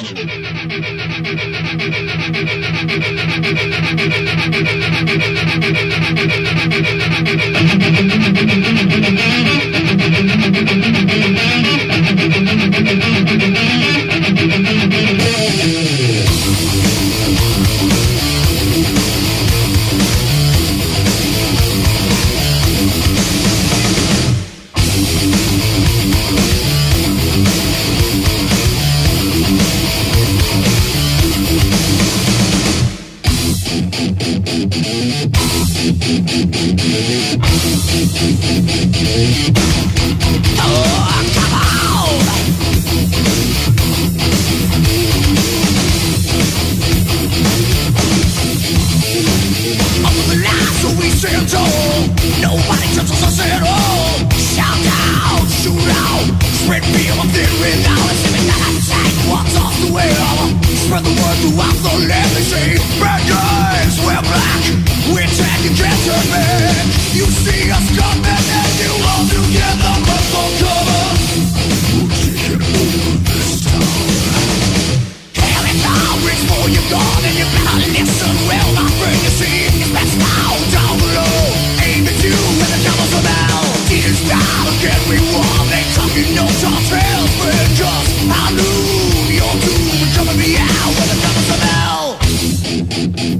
Thank you.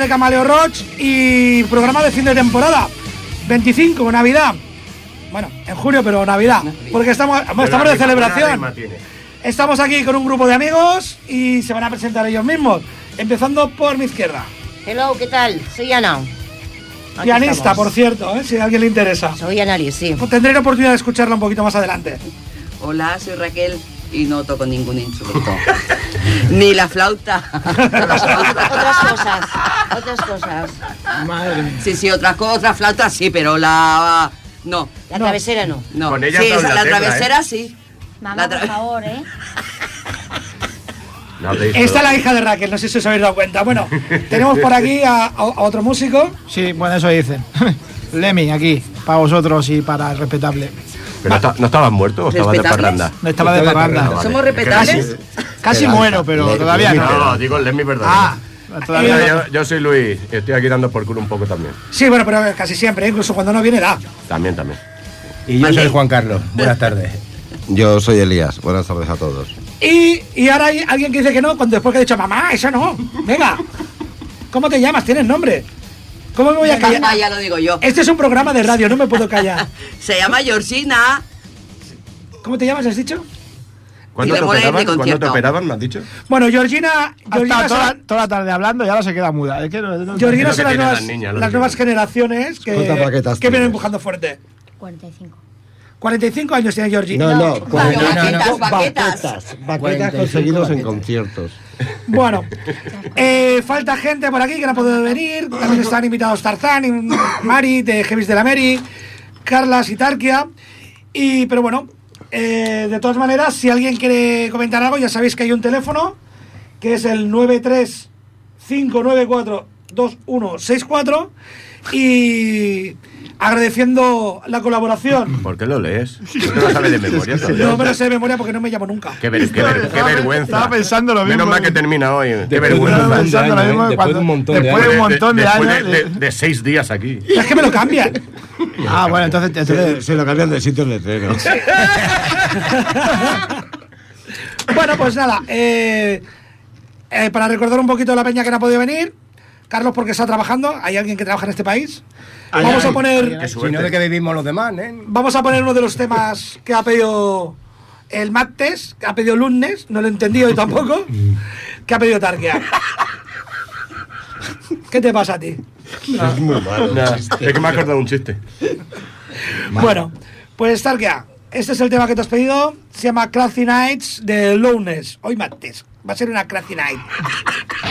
de Camaleo Roach y programa de fin de temporada. 25, Navidad. Bueno, en julio, pero Navidad. Porque estamos, estamos de celebración. Estamos aquí con un grupo de amigos y se van a presentar ellos mismos. Empezando por mi izquierda. Hello, ¿qué tal? Soy Ana. Pianista, por cierto, ¿eh? si a alguien le interesa. Soy Ana, sí. Tendré la oportunidad de escucharla un poquito más adelante. Hola, soy Raquel y no toco ningún instrumento. Ni la flauta. otras cosas. Otras cosas. Madre Sí, sí, otras cosas, otras flautas sí, pero la. No. La travesera no. No. Con ella sí, la, travesera ¿eh? sí. Mamá, por favor, ¿eh? Esta es la hija de Raquel, no sé si os habéis dado cuenta. Bueno, tenemos por aquí a, otro músico. Sí, bueno, eso dicen. Lemmy, aquí, para vosotros y para el respetable. ¿Pero no, estabas muerto o estabas de parranda? No estaba de parranda. ¿Somos respetables? Casi, muero, pero todavía no. No, digo el Lemmy verdad. Ah, todavía yo, soy Luis estoy aquí dando por culo un poco también. Sí, bueno, pero casi siempre, incluso cuando no viene da. También, también. Y yo soy Juan Carlos. Buenas tardes. Yo soy Elías. Buenas tardes a todos. Y, y ahora hay alguien que dice que no, cuando después que ha dicho, mamá, eso no. Venga. ¿Cómo te llamas? ¿Tienes nombre? ¿Cómo me voy a callar? Ah, ya lo digo yo. Este es un programa de radio, no me puedo callar. Se llama Georgina. ¿Cómo te llamas, has dicho? ¿Cuándo te, operaban? ¿Cuándo te operaban, me has dicho? Bueno, Georgina... Georgina toda, toda, la tarde hablando y ahora se queda muda. Georgina son las, nuevas, las, nuevas generaciones que, que vienen empujando fuerte. 45. 45 años tiene Georgina. No, no, baquetas, baquetas. Baquetas conseguidos en conciertos. Bueno, eh, falta gente por aquí que no ha podido venir. También están invitados Tarzán y Mari de Jevis de la Mary, Carlas y Tarkia. Y, pero bueno, eh, de todas maneras, si alguien quiere comentar algo, ya sabéis que hay un teléfono que es el 935942164 y agradeciendo la colaboración. ¿Por qué lo lees? No lo sabes de memoria. No me lo sé de memoria porque no me llamo nunca. Qué, vergüenza. Estaba pensando lo mismo. Menos mal que termina hoy. Qué vergüenza. Después de un montón de, años. De, seis días aquí. Es que me lo cambian. Ah, bueno, entonces, Se, entonces se lo cambian de sitio letrero. Bueno, pues nada, eh, eh, para recordar un poquito a la peña que no ha podido venir, Carlos porque está trabajando, hay alguien que trabaja en este país. Ay, Vamos ay, a poner, Que si no de que vivimos los demás, ¿eh? vamos a poner uno de los temas que ha pedido el Mattes, que ha pedido Lunes, no lo he entendido yo tampoco, que ha pedido Tarkia. ¿Qué te pasa a ti? Es muy malo. Es que me ha acordado un chiste. Bueno, pues Tarkia, este es el tema que te has pedido, se llama Crazy Nights de Lowness, hoy Mattes, va a ser una Crazy Night.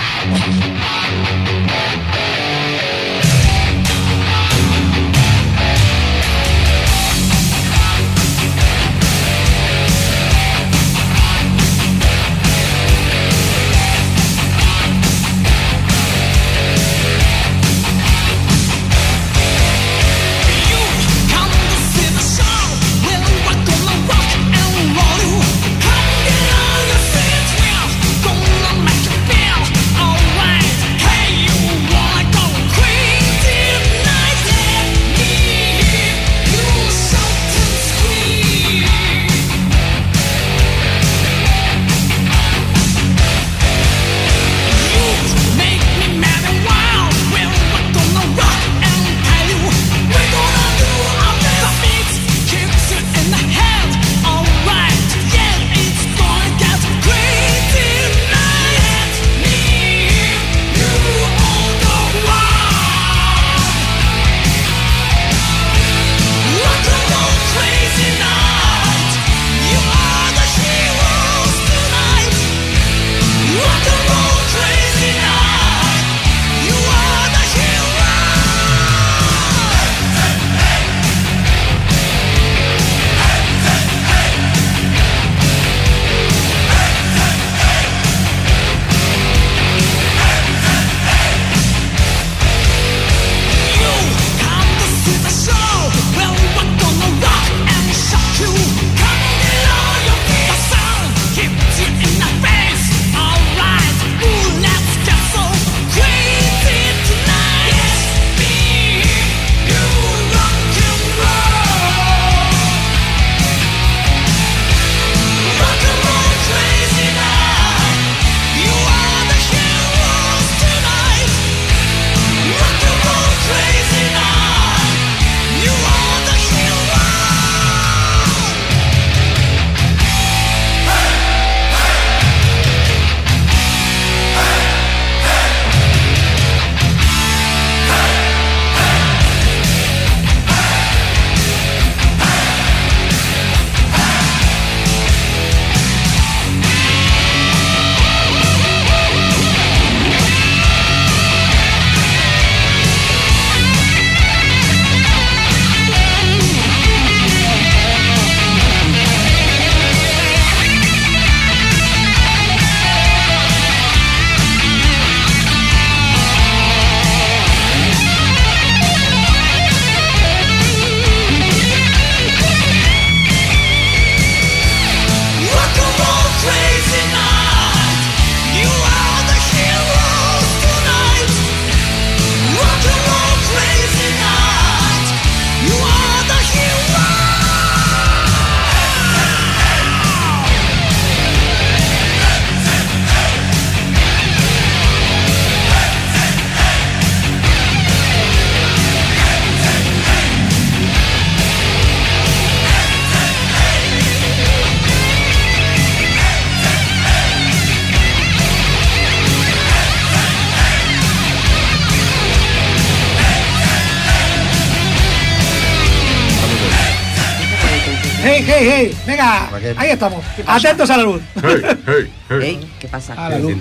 ahí estamos, atentos a la luz. Hey, hey, hey. Ey, ¿Qué pasa? a la luz.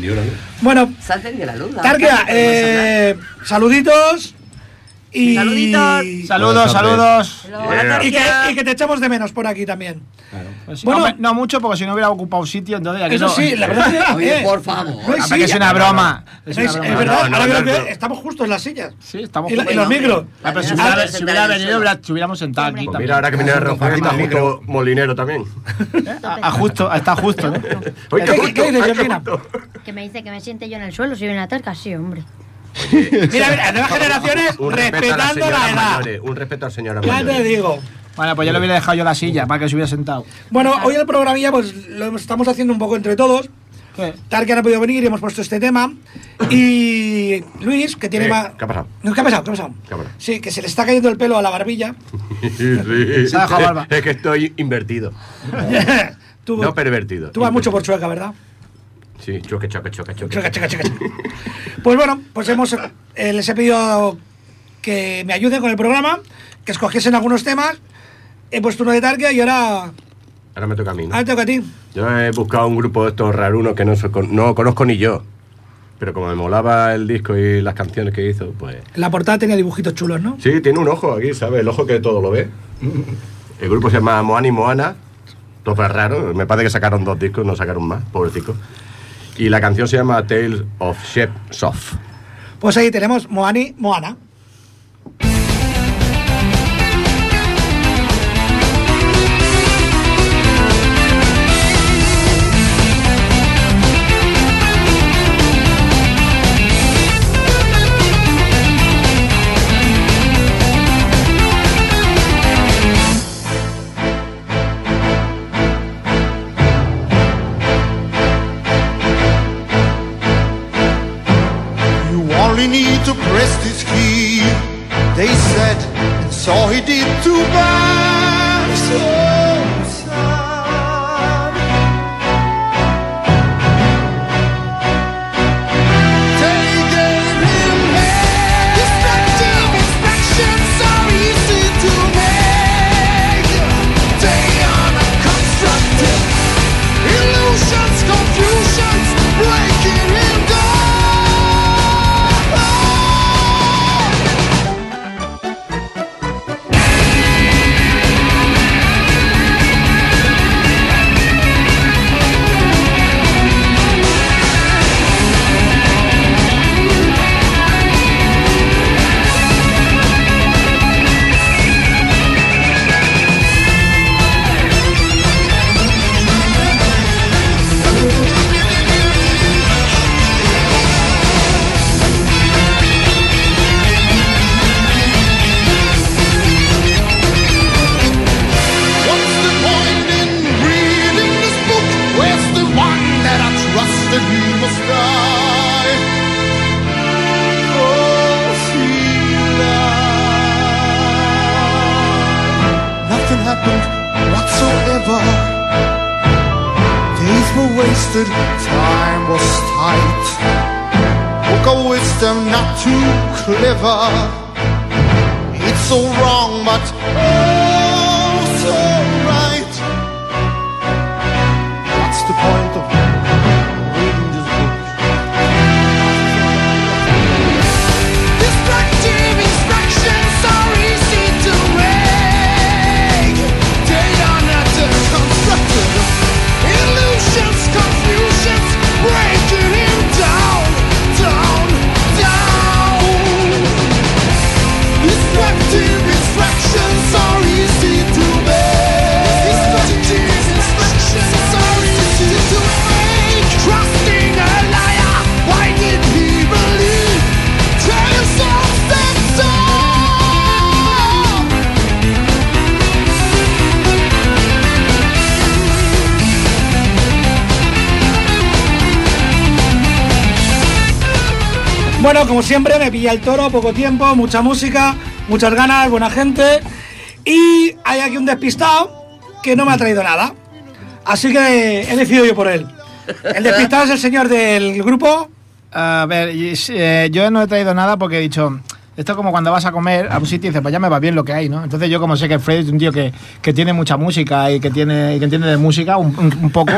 Bueno, Se ha encendido la luz. Tarkia, eh, saluditos y... Saluditos. Saludos, saludos. Yeah. Y que, y que te echamos de menos por aquí también. Pues, Bueno. no, no mucho, porque si no hubiera ocupado sitio, entonces aquí Eso no- sí, la verdad es que... Oye, por favor. no que es una broma. Es una es broma. verdad, ahora que veo, no. estamos justo en las sillas. Sí, estamos Y, la- y los micros. Ah, pero si hubiera, ah, si hubiera venido, si hubiéramos sentado aquí Pues también. mira, ahora que viene Rafael, majito molinero también. A, justo, está justo, ¿no? ¿Qué- justo, dices, justo. Que me dice que me siente yo en el suelo, soy una tarca, sí, hombre. Mira, mira, nuevas generaciones Un a respetando la señoras edad. mayores. Un respeto a las señoras Ya te digo. Bueno, pues ya le hubiera dejado yo la silla para que se hubiera sentado. Bueno, hoy el programilla pues lo estamos haciendo un poco entre todos. ¿Qué? Tarkia no ha podido venir y hemos puesto este tema. Y Luis, que tiene Eh, más... ¿qué ha pasado? No, ¿Qué ha pasado? ¿Qué ha pasado? ¿Qué ha pasado? Sí, que se le está cayendo el pelo a la barbilla. Sí. Se ha dejado barba. Es que estoy invertido. tú, No pervertido. Tú vas mucho por chueca, ¿verdad? Sí, choque, choque, choque, choque. Chueca, chueca, chueca. Pues bueno, pues hemos, eh, les he pedido que me ayuden con el programa, que escogiesen algunos temas. He puesto uno de Tarkia y ahora, Ahora me toca a mí. ¿no? ahora te toca a ti. Yo he buscado un grupo de estos rarunos que no, so- no conozco ni yo. Pero como me molaba el disco y las canciones que hizo, pues. La portada tenía dibujitos chulos, ¿no? Sí, tiene un ojo aquí, ¿sabes? El ojo que todo lo ve. El grupo se llama Moana y Moana. Todo es raro. Me parece que sacaron dos discos, no sacaron más, pobrecito. Y la canción se llama Tales of Shep Soft. Pues ahí tenemos Moani, Moana. Wasted, time was tight. Book of wisdom not too clever. It's so wrong, but oh, Bueno, como siempre, me pilla el toro, poco tiempo, mucha música, muchas ganas, buena gente. Y hay aquí un despistado que no me ha traído nada. Así que he decidido yo por él. El despistado es el señor del grupo. A ver, eh, yo no he traído nada porque he dicho, esto es como cuando vas a comer a un sitio y dices, pues ya me va bien lo que hay, ¿no? Entonces yo como sé que Freddy es un tío que, que tiene mucha música y que tiene y que entiende de música un, un- un poco,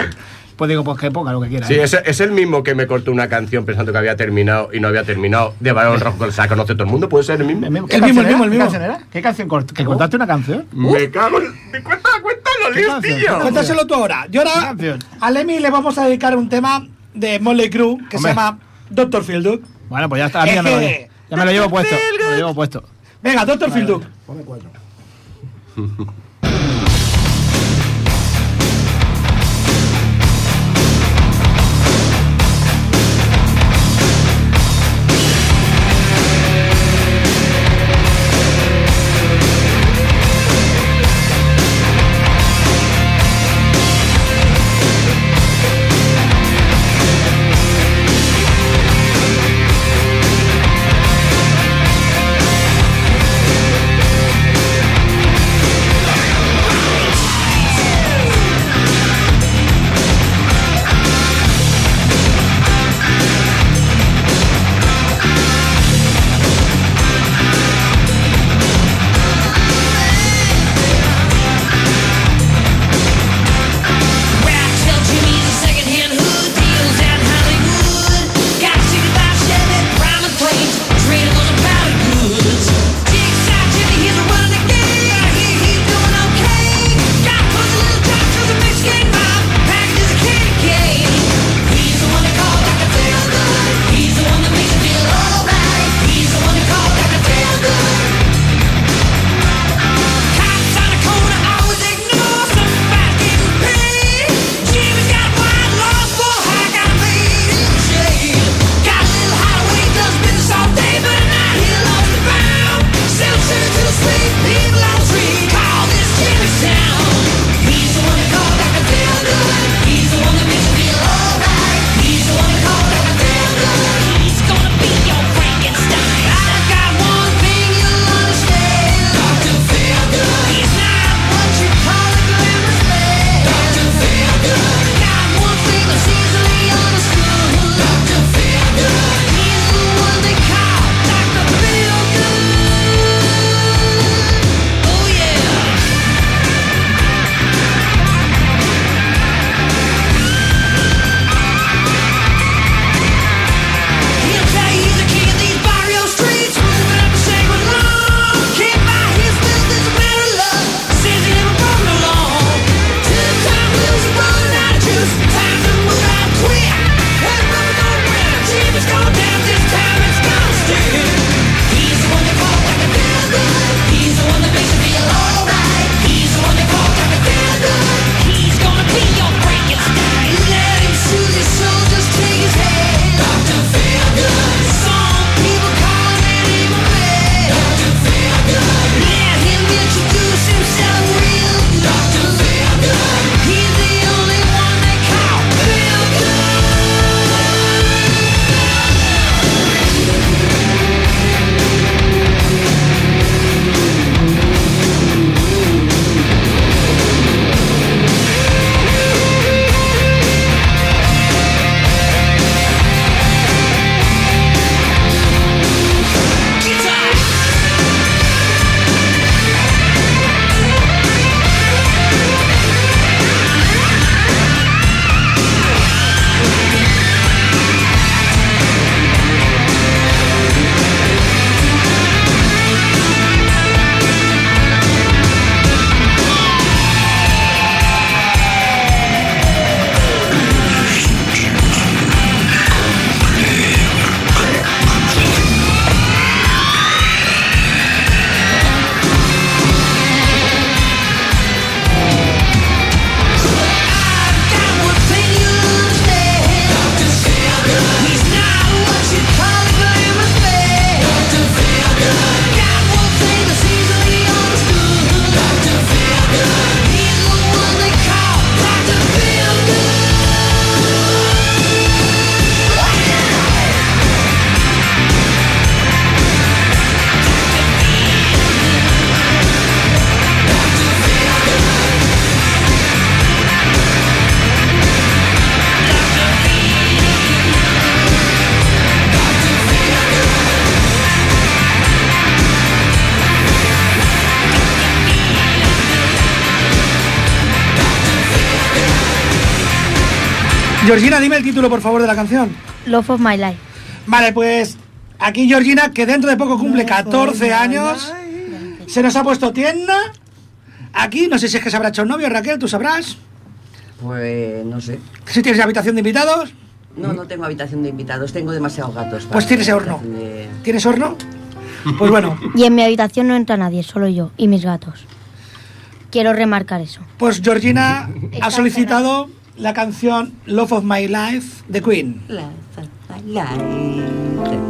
pues digo, pues que ponga lo que quiera. Sí, ¿eh? es, es el mismo que me cortó una canción pensando que había terminado y no había terminado. De Barón Rojo, que la conoce todo el mundo, puede ser el mismo. ¿Qué El mismo, el mismo, el ¿Qué mismo. canción era? ¿Qué canción cort- ¿Que cortaste una canción? Me cago en. Cuenta, cuenta ¿Qué líos, tío. ¿Qué Cuéntaselo tú ahora. Yo ¿Qué ahora a Lemmy le vamos a dedicar un tema de Motley Crue que Hombre. se llama Doctor Field Bueno, pues ya está, a mí ya me, lo, ya me lo llevo puesto. Me lo llevo puesto. Venga, Doctor Field Destructive Georgina, dime el título, por favor, de la canción. Love of My Life. Vale, pues aquí Georgina, que dentro de poco cumple 14 años, se nos ha puesto tienda. Aquí, no sé si es que se habrá hecho novio, Raquel, tú sabrás. Pues no sé. Si tienes habitación de invitados, No, no tengo habitación de invitados, tengo demasiados gatos. pues tienes horno. de- ¿Tienes horno? Pues bueno, Y en mi habitación no entra nadie, solo yo y mis gatos. Quiero remarcar eso. pues Georgina ha solicitado la canción Love of My Life de Queen. La, la, la, la.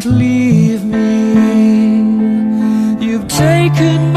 Don't leave me. You've taken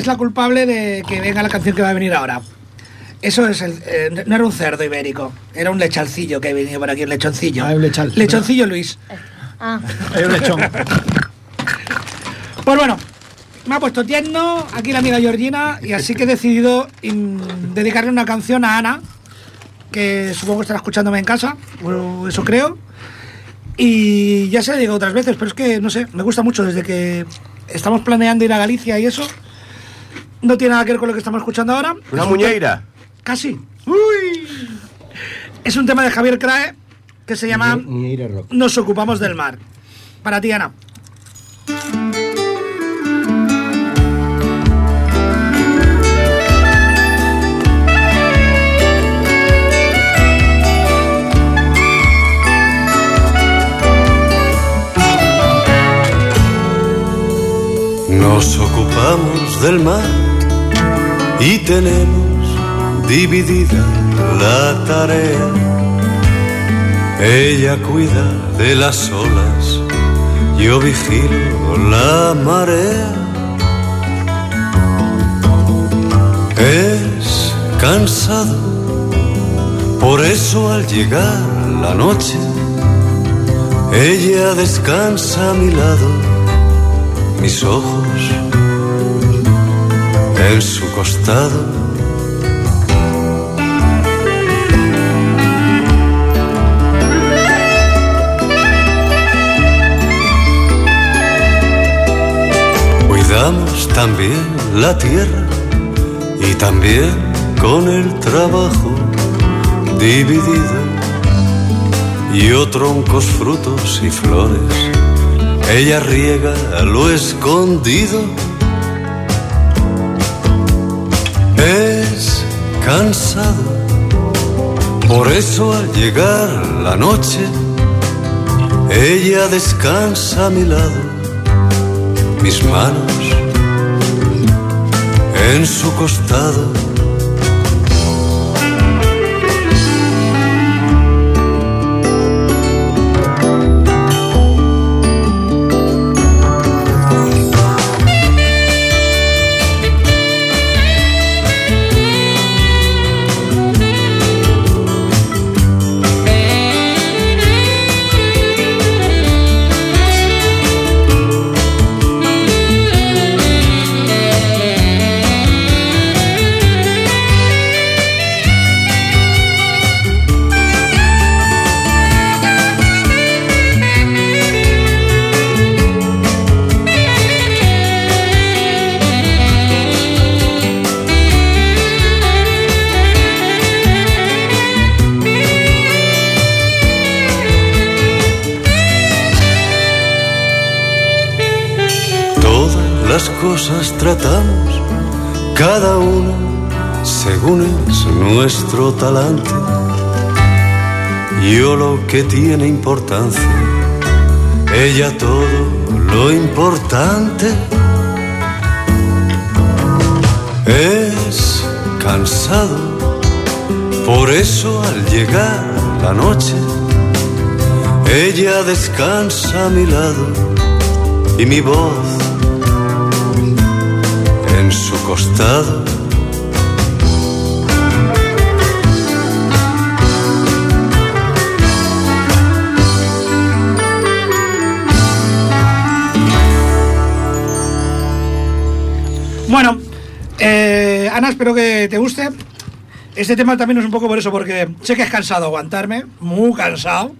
es la culpable de que venga la canción que va a venir ahora. Eso es el, eh, no era un cerdo ibérico, era un lechalcillo que ha venido por aquí, un lechoncillo. Ah, un lechal. Lechoncillo Luis. Ah, Hay un lechón. Pues bueno, me ha puesto tierno aquí la amiga Georgina y así que he decidido dedicarle una canción a Ana, que supongo que estará escuchándome en casa, o eso creo. Y ya se le digo otras veces, pero es que, no sé, me gusta mucho desde que estamos planeando ir a Galicia y eso. No tiene nada que ver con lo que estamos escuchando ahora. ¿Una muñeira? Casi. Uy. Es un tema de Javier Crae que se llama Muñeira Rock. Nos ocupamos del mar. Para ti, Ana. Nos ocupamos del mar y tenemos dividida la tarea. Ella cuida de las olas, yo vigilo la marea. Es cansado, por eso al llegar la noche, ella descansa a mi lado, mis ojos en su costado. Cuidamos también la tierra y también con el trabajo dividido. Yo troncos, frutos y flores, ella riega lo escondido. Es cansado, por eso al llegar la noche, ella descansa a mi lado, mis manos en su costado. Las cosas tratamos, cada uno según es nuestro talante. Yo lo que tiene importancia, ella todo lo importante. Es cansado, por eso al llegar la noche, ella descansa a mi lado y mi voz en su costado. Bueno, eh, Ana, espero que te guste. Este tema también es un poco por eso, porque sé que es cansado aguantarme, muy cansado.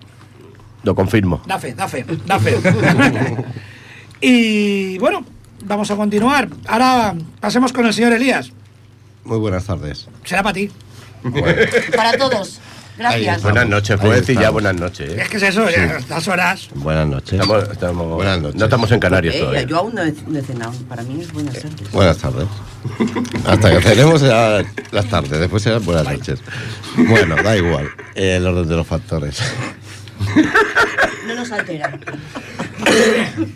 Lo confirmo. Da fe, da fe, da fe. y bueno, vamos a continuar. Ahora pasemos con el señor Elías. Muy buenas tardes. Será para ti. Para todos. Gracias. Buenas noches, puedo decir ya buenas noches. ¿eh? Es que es eso, ya, estas horas. Buenas noches. Estamos, estamos- Buenas noches. No estamos en Canarias Eh, todavía. yo aún no he, no he cenado. Para mí es buenas tardes. Buenas tardes. Hasta que cenemos será las tardes, después serán buenas noches. Bueno, da igual. eh, el orden de los factores. No nos altera.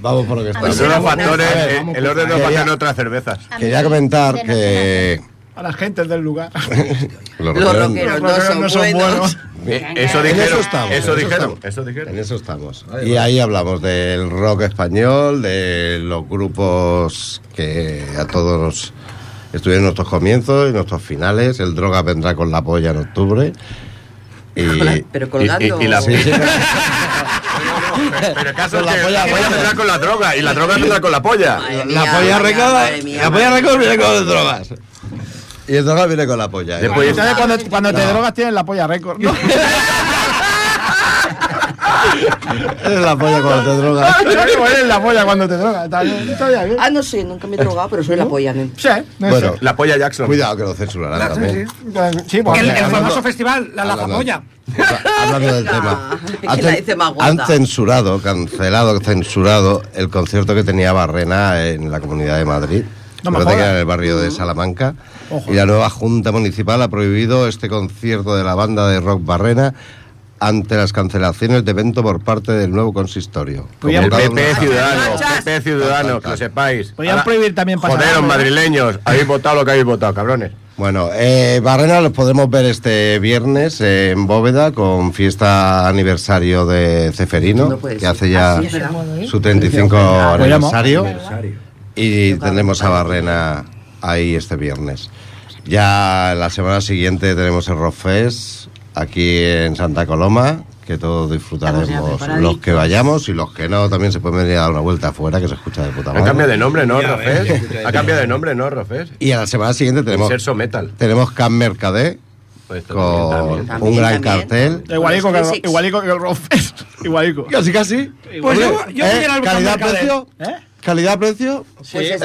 Vamos por lo que El los factores, eh, el orden de los factores otras cervezas. Quería comentar que A las gentes del lugar. los Los rockeros- Los no son no son buenos. buenos. Eh, Eso En dijeron. eso estamos, Eso en eso dijeron. estamos. Eso dijeron. En eso estamos. Y ahí hablamos del rock español, de los grupos que a todos nos estuvieron en nuestros comienzos y nuestros finales. El Droga vendrá con la polla en octubre. Y, Pero colgando. Y- y- y la- Sí, sí. Pero el caso Con es la que polla la polla roja. vendrá con la droga y la droga vendrá con la polla. La mía, polla mía, la polla récord viene con drogas. Y el droga viene con la polla. ¿eh? Después- Entonces, cuando, cuando te drogas tienes la polla récord. ¿no? Eres la polla cuando te drogas. Eres la polla cuando te drogas. Ah, no sé, nunca me he drogado, pero soy la polla, nen. Sí, no Bueno, sé. La polla Jackson. cuidado que lo censurarán también. Sí, porque El, famoso festival, la hablando- Lazapolla. Hablando del tema. que Han, la cen- dice más guapa. han censurado, cancelado, censurado el concierto que tenía Barrena en la Comunidad de Madrid. No me que era en el barrio de Salamanca. Ojo. Y la nueva Junta Municipal ha prohibido este concierto de la banda de rock Barrena ante las cancelaciones de evento por parte del nuevo consistorio. El PP una- Ciudadano. PP Ciudadano, que lo sepáis. Podían Ahora, prohibir también pasar Joderos ¿no? madrileños, habéis votado lo que habéis votado, cabrones. Bueno, eh, Barrena los podremos ver este viernes en Bóveda con fiesta aniversario de Ceferino, No que hace ya es su 35 Podríamos. aniversario. Y tendremos a Barrena ahí este viernes. Ya la semana siguiente tenemos el Rockfest aquí en Santa Coloma, que todos disfrutaremos los que vayamos y los que no también se pueden venir a dar una vuelta afuera que se escucha de puta Ha madre. cambiado de nombre, ¿no, Rofés? Ha cambiado de nombre, ¿no, Rofés? Y a la semana siguiente tenemos Inserso Metal. tenemos Camp Mercadé Pues con también, también. un gran También, cartel. Igualico que, el, igualico que el. Igualico. Casi, casi. Pues yo, yo ¿eh? calidad-precio. ¿Eh? ¿Calidad-precio? Pues ¿Eh?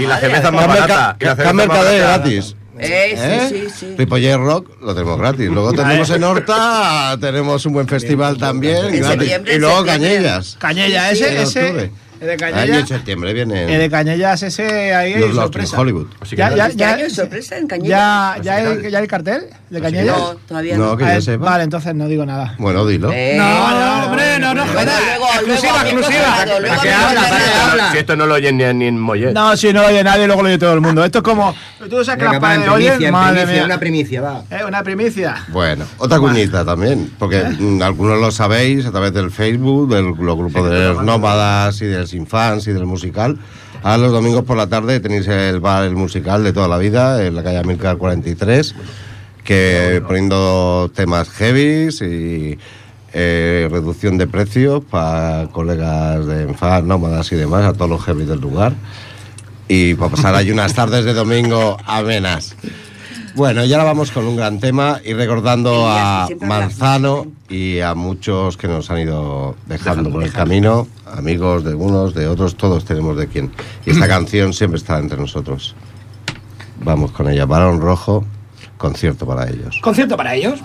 Y la cerveza más barata. Camp barata. gratis. Eh, ¿Eh? sí, sí, sí. Ripollet Rock lo tenemos gratis. Luego tenemos en Horta, tenemos un buen festival también En gratis. septiembre, Y luego. Cañellas. Cañella, Sí, sí. ese, ese. El de en Cañellas. septiembre El de vienen Cañellas, ese ahí los Lost in sorpresa. Hollywood. Así que Ya, ya, Este ya, año es sorpresa en Cañellas. ya, ya, hay, ya hay cartel de Cañellas. No, todavía No, no. que Ah, yo eh, sepa. Vale, entonces no digo nada. Bueno, dilo. Eh, No, no, hombre, no, no, jodas. luego, Exclusiva, exclusiva. ¿Para qué habla? luego, ¿Para qué luego, habla? Si esto no lo oyen ni, ni en Mollet. No, si no lo oye nadie, luego lo oye todo el mundo. Esto es como. Tú sabes que las paredes oyen. Madre mía. una primicia, va. Eh, una primicia. Bueno, otra cuñita también, porque mm, algunos lo sabéis a través del Facebook, del los grupos de los nómadas y del Fans y del musical. Ahora los domingos por la tarde tenéis el bar El Musical de toda la vida, en la calle Amilcar 43, que poniendo temas heavies y eh, reducción de precios para colegas de Enfad, nómadas y demás, a todos los heavy del lugar. Y para pasar ahí unas tardes de domingo amenas. Bueno, y ahora vamos con un gran tema y recordando a Manzano y a muchos que nos han ido dejando por el camino, amigos de unos, de otros, todos tenemos de quién. Y esta canción siempre está entre nosotros. Vamos con ella, Barón Rojo, concierto para ellos. Concierto para ellos.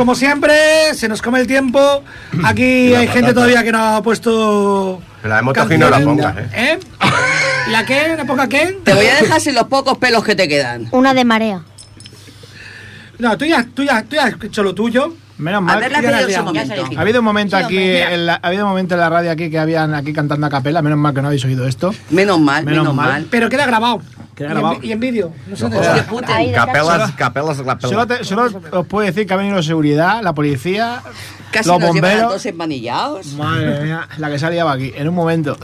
Como siempre, se nos come el tiempo. Aquí hay gente todavía que no ha puesto. La de Motoji no la pongas, ¿eh? ¿Eh? ¿La qué? ¿La poca qué? Te voy a dejar sin los pocos pelos que te quedan. Una de marea. No, tú ya, tú ya, tú ya has hecho lo tuyo. Menos A mal. ver. Ha habido un momento Sí, aquí, en la- ha habido un momento en la radio aquí que habían aquí cantando a capela, menos mal que no habéis oído esto. Menos mal, Menos menos, mal. mal. Pero queda grabado. Queda Y en grabado. vi- Y en vídeo. No sé de Capelas, capelas, Solo, capelas. te- solo os puedo decir que ha venido seguridad, la policía, Casi los nos llevan a bomberos. todos empanillados. Madre mía, la que se ha liado aquí, en un momento.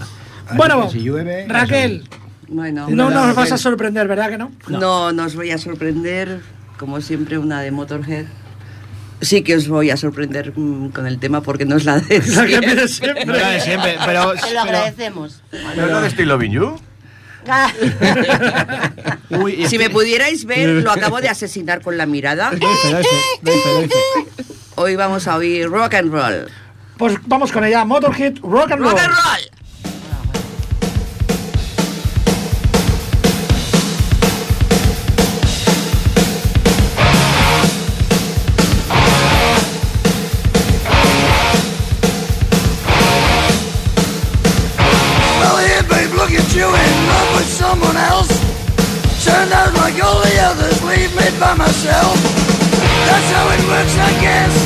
Bueno, Si llueve, Raquel, Bueno, no nos vas a sorprender, ¿verdad que no? no nos voy a sorprender, como siempre, una de Motorhead. Sí que os voy a sorprender mm, con el tema porque no es la de La que siempre. siempre. No la de siempre, pero, Te lo pero- agradecemos. ¿No es la de? Uy, y Si me pudierais ver, lo acabo de asesinar con la mirada. Hoy vamos a oír rock and roll. Pues vamos con ella. Motorhead, rock and roll. Rock and roll. By myself. That's how it works, I guess.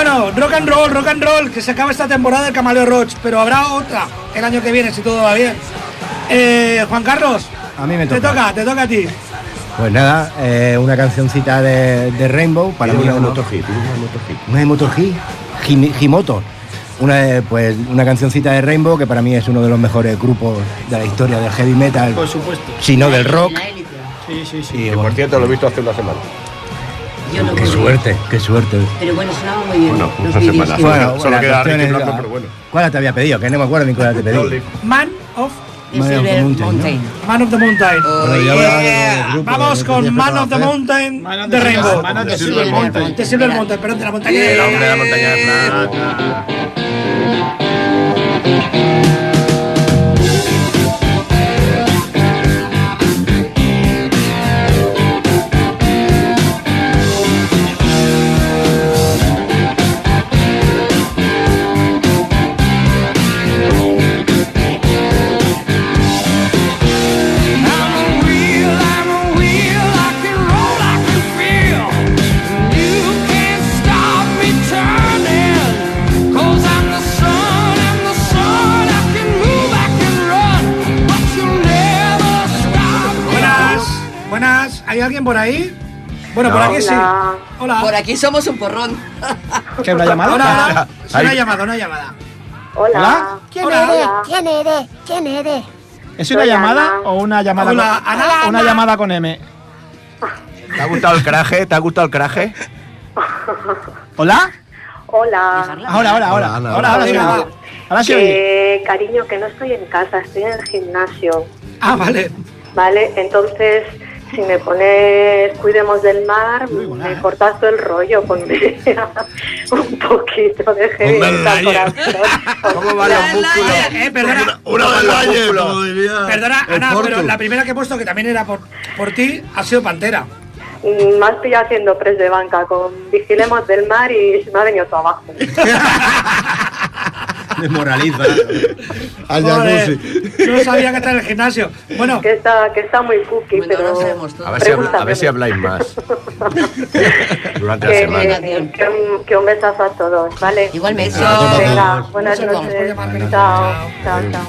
Bueno, rock and roll, rock and roll, que se acaba esta temporada del Camaleo Roach, pero habrá otra el año que viene si todo va bien. Eh, Juan Carlos, A mí me te toca. toca, te toca a ti. Pues nada, eh, una cancioncita de, de Rainbow para mí. una uno- Motoji, una Motoji. De Motorhead, Jim- Jimoto. Una, de, pues, una cancioncita de Rainbow que para mí es uno de los mejores grupos de la historia del heavy metal, Por supuesto. si no del rock. Sí, sí, sí. Y Que por cierto lo he visto hace una semana. Yo no qué pude. suerte, qué suerte. Pero bueno, sonaba muy bien. Bueno, una semana. que- Bueno, solo queda Ricky Blanco, pero bueno. ¿Cuál te había pedido? Que no me acuerdo ni cuál te pedí. Man of, Man of the Silver Mountain, ¿no? Mountain. Man of the Mountain. Bueno, los grupos Vamos con Man of the. Mountain Man of de the- Rainbow. Man of the Silver Mountain. De Silver Mountain, perdón, de la montaña El hombre de la montaña de plata. ¿Hay alguien por ahí? Bueno, por aquí sí. Hola. Hola. Por aquí somos un porrón. ¿Qué, una llamada? Hola. Es una llamada, una llamada. Hola. ¿Hola? ¿Quién Hola. eres? ¿Quién eres? ¿Quién eres? ¿Es una Soy llamada Ana. o una llamada Hola, con, Ana. una llamada con M? ¿Te ha gustado el craje? ¿Te ha gustado el craje? ¿Hola? Hola. Ahora, ahora, ahora. Hola. Ahora, ahora sí. Hola. Ahora sí. Que, cariño, que no estoy en casa, estoy en el gimnasio. Ah, vale. ¿Vale? Entonces, si me pones Cuidemos del Mar, me cortas todo el rollo, ponme un poquito de heavy metal, corazón. ¿Cómo van los músculos? Eh, perdona, Una Valle, como diría perdona, Ana, pero la primera que he puesto, que también era por, por ti, ha sido Pantera. Mm, Me has pillado haciendo press de banca con Vigilemos del Mar y se me ha venido todo abajo. Desmoraliza. Al jacuzzi. no sabía que estaba en el gimnasio. Bueno, Que está, que está muy cookie, Bueno, pero... ahora sabemos todo. A ver, si, habla- a ver si Pregúntame. habláis más. Durante la Que, semana. que un, que un besazo a todos, ¿vale? Igualmente. Venga, buenas noches. Chao, Chao. chao,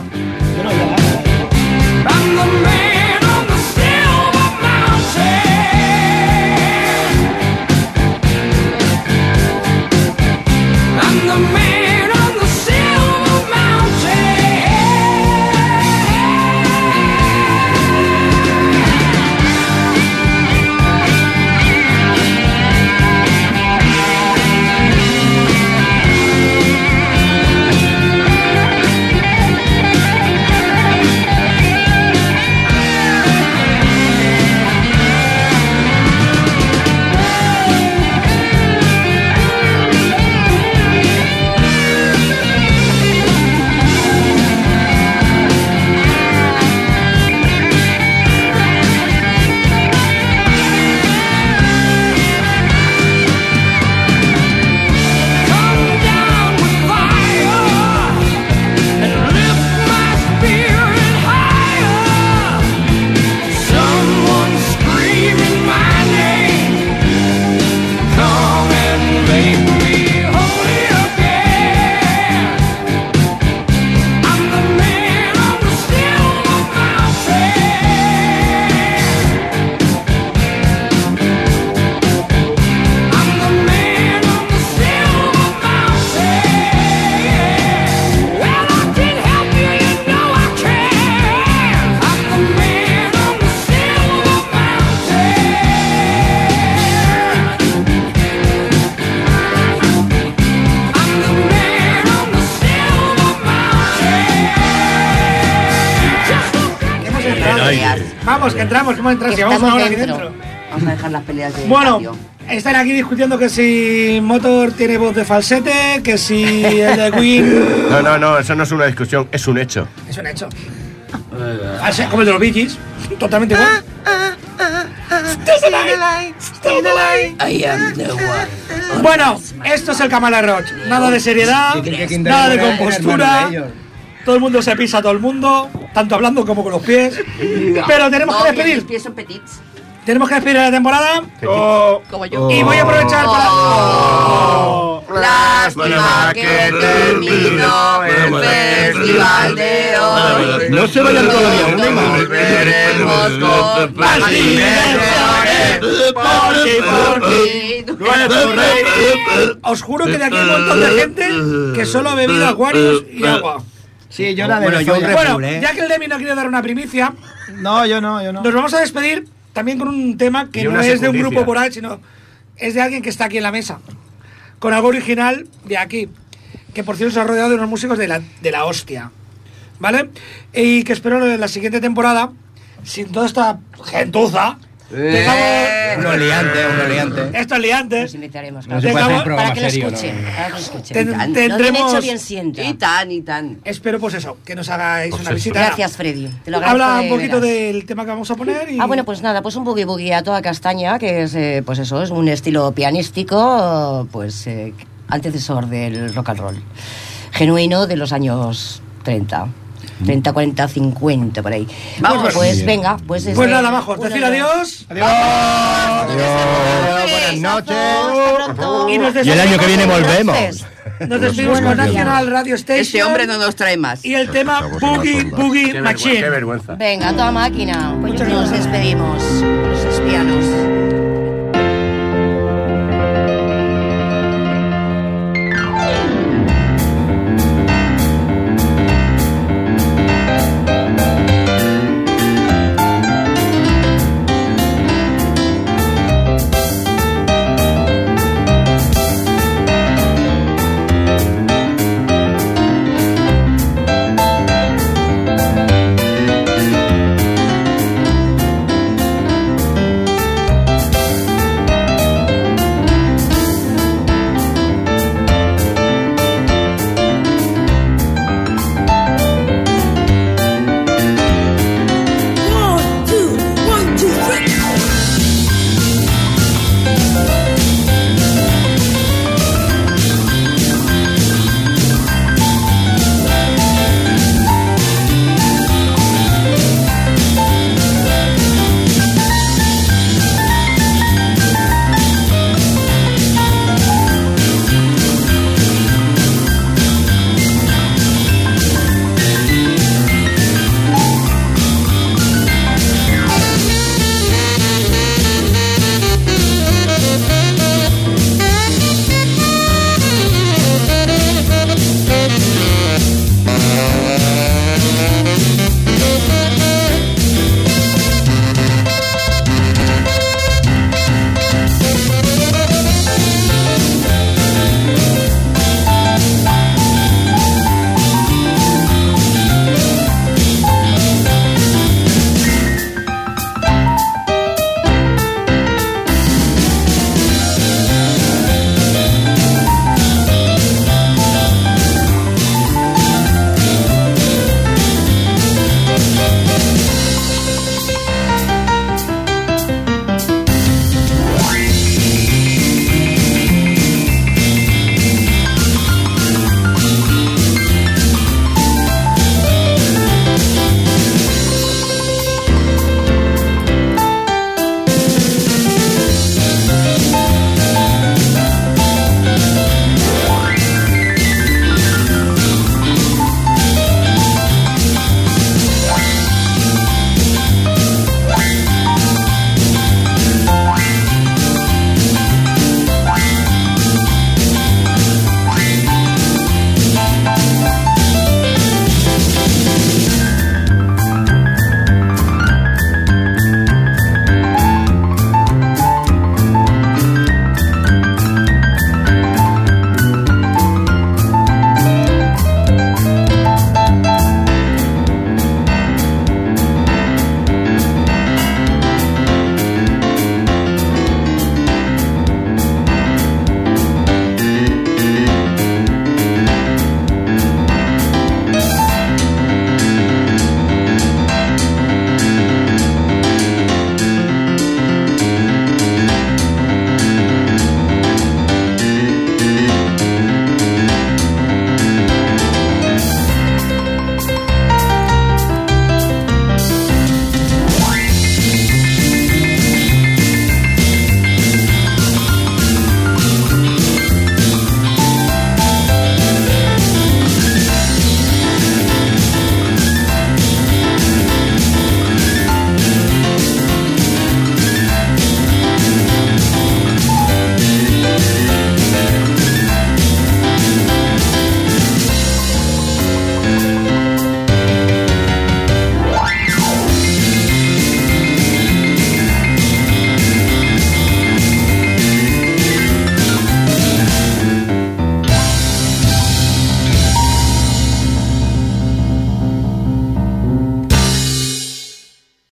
Vamos, que entramos, que hemos entrado. Que Si llevamos una hora aquí dentro. Vamos a dejar las peleas de Bueno, patio. están aquí discutiendo que si Motor tiene voz de falsete, que si el de Queen No, no, no, eso no es una discusión, es un hecho. es un hecho. Ah, sí, Como el de los Bee Gees, totalmente igual. I am the one. Bueno, esto es el Kamala Roach. Nada de seriedad, nada de compostura. Todo el mundo se pisa a todo el mundo, tanto hablando como con los pies. Pero tenemos No, que despedir. pies son petits. Tenemos que despedir la temporada. Como yo. Y voy a aprovechar Oh. Lástima que terminó el festival de hoy. No se vayan todavía, más. volveremos con más. Por ti, por ti. Nuestro rey. Os juro que de aquí hay un montón de gente que solo ha bebido acuarios y agua. Sí, yo la de Bueno, yo un Bueno, Bull, ¿eh? ya que el Demi no quiere dar una primicia, No, yo no, yo no. nos vamos a despedir también con un tema que no es de un grupo por ahí, sino es de alguien que está aquí en la mesa. Con algo original de aquí. Que por cierto se ha rodeado de unos músicos de la, de la hostia. ¿Vale? Y que espero en la siguiente temporada, sin toda esta gentuza, Eh. Uno liante, uno liante. estos liantes, Los invitaremos, No claro. se puede hacer un programa Para que lo serio, ¿no? escuchen. Para que lo escuchen. Ten- Tan. Lo bien tendremos... hecho, bien. Y tan, y tan. Espero pues eso, que nos hagáis Pues una eso. visita. Gracias, Freddy. Te lo agradezco Habla un poquito veras. del tema que vamos a poner y... Ah, bueno, pues nada, pues un boogie boogie a toda castaña, que es, eh, pues eso, es un estilo pianístico, pues eh, antecesor del rock and roll. Genuino de los años 30. 30, 40, 50, por ahí. Vamos. Bueno, pues venga, pues... Pues este, nada, abajo, uno decir de- adiós. Buenas noches. Y el año que viene volvemos. Nos despedimos con National Radio Station. Este hombre no nos trae más. Y el tema Boogie. Boogie. Machine. Qué vergüenza. Venga, toda máquina. Muchas Nos despedimos. Nos despedimos. pianos.